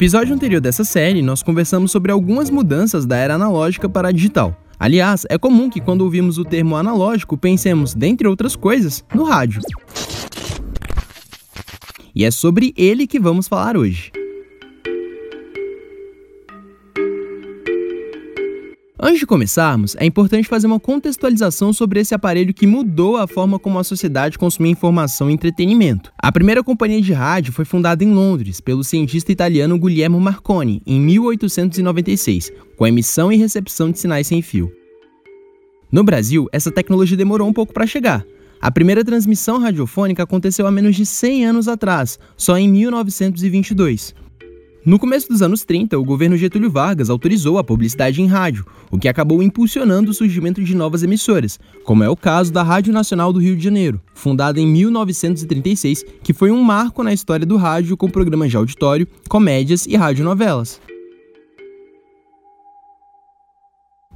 episódio anterior dessa série, nós conversamos sobre algumas mudanças da era analógica para a digital. Aliás, é comum que quando ouvimos o termo analógico pensemos, dentre outras coisas, no rádio. E é sobre ele que vamos falar hoje. Antes de começarmos, é importante fazer uma contextualização sobre esse aparelho que mudou a forma como a sociedade consumia informação e entretenimento. A primeira companhia de rádio foi fundada em Londres pelo cientista italiano Guglielmo Marconi em 1896, com emissão e recepção de sinais sem fio. No Brasil, essa tecnologia demorou um pouco para chegar. A primeira transmissão radiofônica aconteceu há menos de 100 anos atrás, só em 1922. No começo dos anos 30, o governo Getúlio Vargas autorizou a publicidade em rádio, o que acabou impulsionando o surgimento de novas emissoras, como é o caso da Rádio Nacional do Rio de Janeiro, fundada em 1936, que foi um marco na história do rádio com programas de auditório, comédias e radionovelas.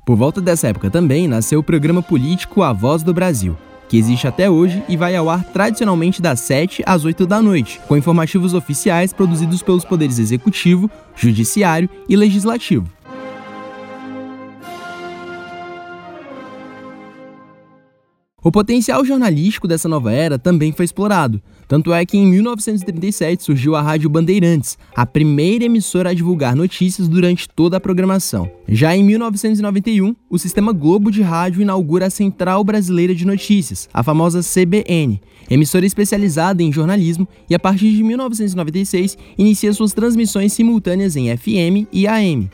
Por volta dessa época também nasceu o programa político A Voz do Brasil, que existe até hoje e vai ao ar tradicionalmente das 7 às 8 da noite, com informativos oficiais produzidos pelos poderes executivo, judiciário e legislativo. O potencial jornalístico dessa nova era também foi explorado. Tanto é que em 1937 surgiu a Rádio Bandeirantes, a primeira emissora a divulgar notícias durante toda a programação. Já em 1991, o Sistema Globo de Rádio inaugura a Central Brasileira de Notícias, a famosa CBN, emissora especializada em jornalismo, e a partir de 1996 inicia suas transmissões simultâneas em FM e AM.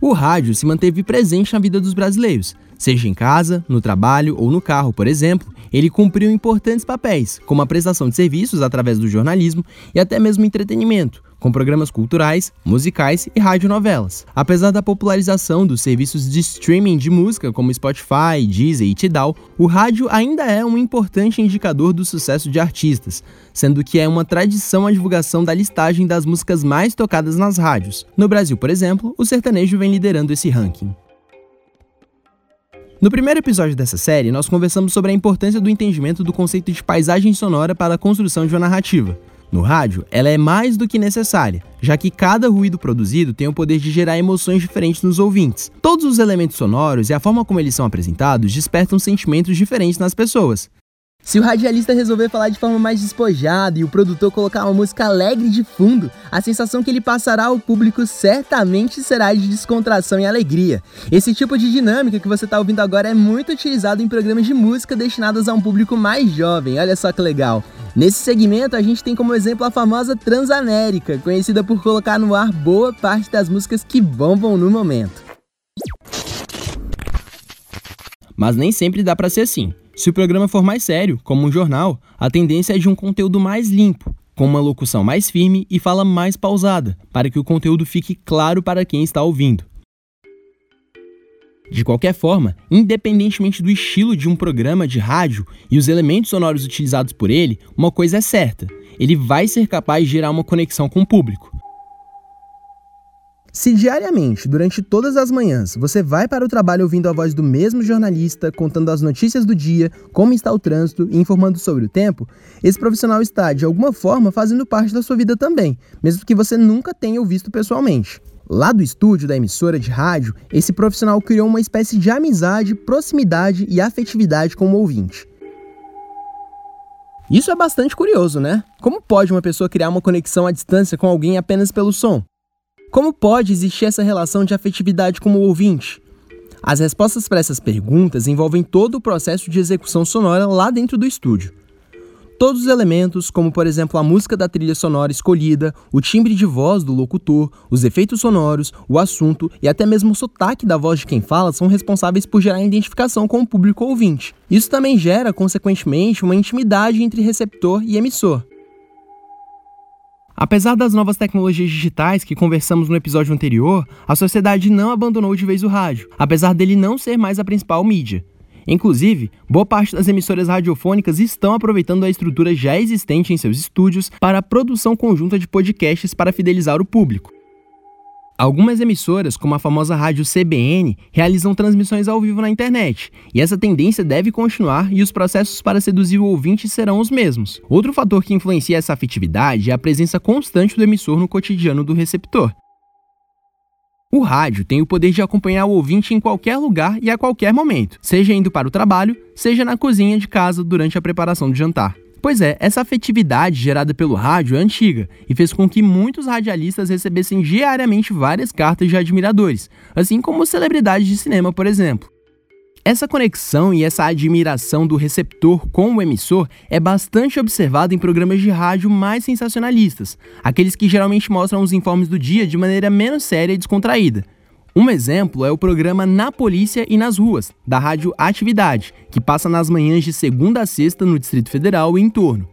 O rádio se manteve presente na vida dos brasileiros, Seja em casa, no trabalho ou no carro, por exemplo, ele cumpriu importantes papéis, como a prestação de serviços através do jornalismo e até mesmo entretenimento, com programas culturais, musicais e radionovelas. Apesar da popularização dos serviços de streaming de música como Spotify, Deezer e Tidal, o rádio ainda é um importante indicador do sucesso de artistas, sendo que é uma tradição a divulgação da listagem das músicas mais tocadas nas rádios. No Brasil, por exemplo, o sertanejo vem liderando esse ranking. No primeiro episódio dessa série, nós conversamos sobre a importância do entendimento do conceito de paisagem sonora para a construção de uma narrativa. No rádio, ela é mais do que necessária, já que cada ruído produzido tem o poder de gerar emoções diferentes nos ouvintes. Todos os elementos sonoros e a forma como eles são apresentados despertam sentimentos diferentes nas pessoas. Se o radialista resolver falar de forma mais despojada e o produtor colocar uma música alegre de fundo, a sensação que ele passará ao público certamente será de descontração e alegria. Esse tipo de dinâmica que você está ouvindo agora é muito utilizado em programas de música destinados a um público mais jovem. Olha só que legal. Nesse segmento, a gente tem como exemplo a famosa Transamérica, conhecida por colocar no ar boa parte das músicas que bombam no momento. Mas nem sempre dá para ser assim. Se o programa for mais sério, como um jornal, a tendência é de um conteúdo mais limpo, com uma locução mais firme e fala mais pausada, para que o conteúdo fique claro para quem está ouvindo. De qualquer forma, independentemente do estilo de um programa de rádio e os elementos sonoros utilizados por ele, uma coisa é certa: ele vai ser capaz de gerar uma conexão com o público. Se diariamente, durante todas as manhãs, você vai para o trabalho ouvindo a voz do mesmo jornalista, contando as notícias do dia, como está o trânsito e informando sobre o tempo, esse profissional está, de alguma forma, fazendo parte da sua vida também, mesmo que você nunca tenha o visto pessoalmente. Lá do estúdio da emissora de rádio, esse profissional criou uma espécie de amizade, proximidade e afetividade com o ouvinte. Isso é bastante curioso, né? Como pode uma pessoa criar uma conexão à distância com alguém apenas pelo som? Como pode existir essa relação de afetividade com o ouvinte? As respostas para essas perguntas envolvem todo o processo de execução sonora lá dentro do estúdio. Todos os elementos, como por exemplo a música da trilha sonora escolhida, o timbre de voz do locutor, os efeitos sonoros, o assunto e até mesmo o sotaque da voz de quem fala, são responsáveis por gerar identificação com o público ouvinte. Isso também gera, consequentemente, uma intimidade entre receptor e emissor. Apesar das novas tecnologias digitais que conversamos no episódio anterior, a sociedade não abandonou de vez o rádio, apesar dele não ser mais a principal mídia. Inclusive, boa parte das emissoras radiofônicas estão aproveitando a estrutura já existente em seus estúdios para a produção conjunta de podcasts para fidelizar o público. Algumas emissoras, como a famosa rádio CBN, realizam transmissões ao vivo na internet, e essa tendência deve continuar e os processos para seduzir o ouvinte serão os mesmos. Outro fator que influencia essa afetividade é a presença constante do emissor no cotidiano do receptor. O rádio tem o poder de acompanhar o ouvinte em qualquer lugar e a qualquer momento, seja indo para o trabalho, seja na cozinha de casa durante a preparação do jantar. Pois é, essa afetividade gerada pelo rádio é antiga e fez com que muitos radialistas recebessem diariamente várias cartas de admiradores, assim como celebridades de cinema, por exemplo. Essa conexão e essa admiração do receptor com o emissor é bastante observada em programas de rádio mais sensacionalistas, aqueles que geralmente mostram os informes do dia de maneira menos séria e descontraída. Um exemplo é o programa Na Polícia e nas Ruas, da rádio Atividade, que passa nas manhãs de segunda a sexta no Distrito Federal e em torno.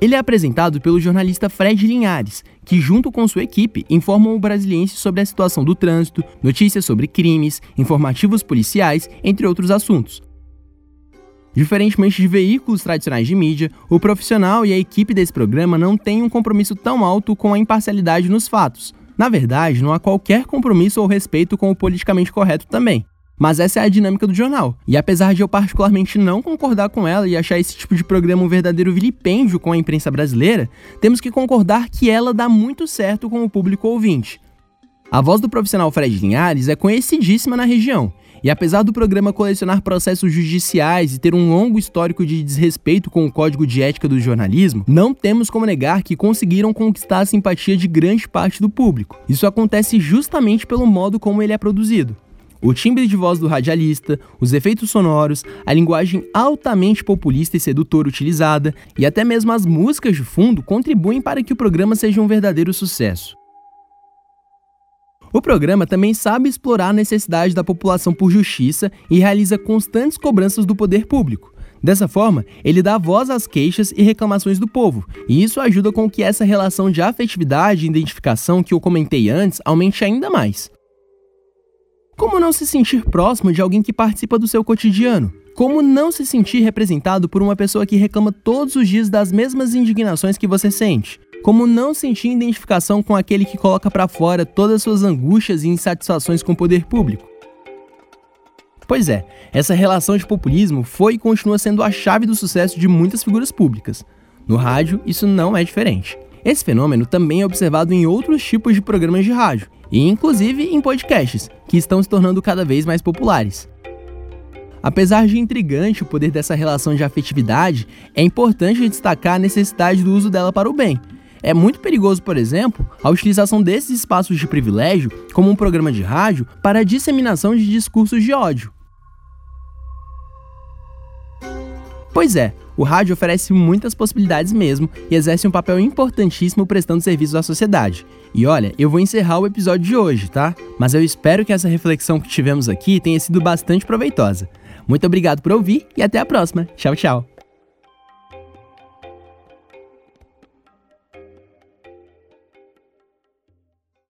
Ele é apresentado pelo jornalista Fred Linhares, que, junto com sua equipe, informam o brasiliense sobre a situação do trânsito, notícias sobre crimes, informativos policiais, entre outros assuntos. Diferentemente de veículos tradicionais de mídia, o profissional e a equipe desse programa não têm um compromisso tão alto com a imparcialidade nos fatos, na verdade, não há qualquer compromisso ou respeito com o politicamente correto também. Mas essa é a dinâmica do jornal. E apesar de eu particularmente não concordar com ela e achar esse tipo de programa um verdadeiro vilipêndio com a imprensa brasileira, temos que concordar que ela dá muito certo com o público ouvinte. A voz do profissional Fred Linhares é conhecidíssima na região e apesar do programa colecionar processos judiciais e ter um longo histórico de desrespeito com o código de ética do jornalismo, não temos como negar que conseguiram conquistar a simpatia de grande parte do público. Isso acontece justamente pelo modo como ele é produzido. O timbre de voz do radialista, os efeitos sonoros, a linguagem altamente populista e sedutora utilizada e até mesmo as músicas de fundo contribuem para que o programa seja um verdadeiro sucesso. O programa também sabe explorar a necessidade da população por justiça e realiza constantes cobranças do poder público. Dessa forma, ele dá voz às queixas e reclamações do povo, e isso ajuda com que essa relação de afetividade e identificação que eu comentei antes aumente ainda mais. Como não se sentir próximo de alguém que participa do seu cotidiano? Como não se sentir representado por uma pessoa que reclama todos os dias das mesmas indignações que você sente? Como não sentir identificação com aquele que coloca para fora todas suas angústias e insatisfações com o poder público? Pois é, essa relação de populismo foi e continua sendo a chave do sucesso de muitas figuras públicas. No rádio, isso não é diferente. Esse fenômeno também é observado em outros tipos de programas de rádio, e inclusive em podcasts, que estão se tornando cada vez mais populares. Apesar de intrigante o poder dessa relação de afetividade, é importante destacar a necessidade do uso dela para o bem, é muito perigoso, por exemplo, a utilização desses espaços de privilégio como um programa de rádio para a disseminação de discursos de ódio. Pois é, o rádio oferece muitas possibilidades mesmo e exerce um papel importantíssimo prestando serviço à sociedade. E olha, eu vou encerrar o episódio de hoje, tá? Mas eu espero que essa reflexão que tivemos aqui tenha sido bastante proveitosa. Muito obrigado por ouvir e até a próxima. Tchau, tchau.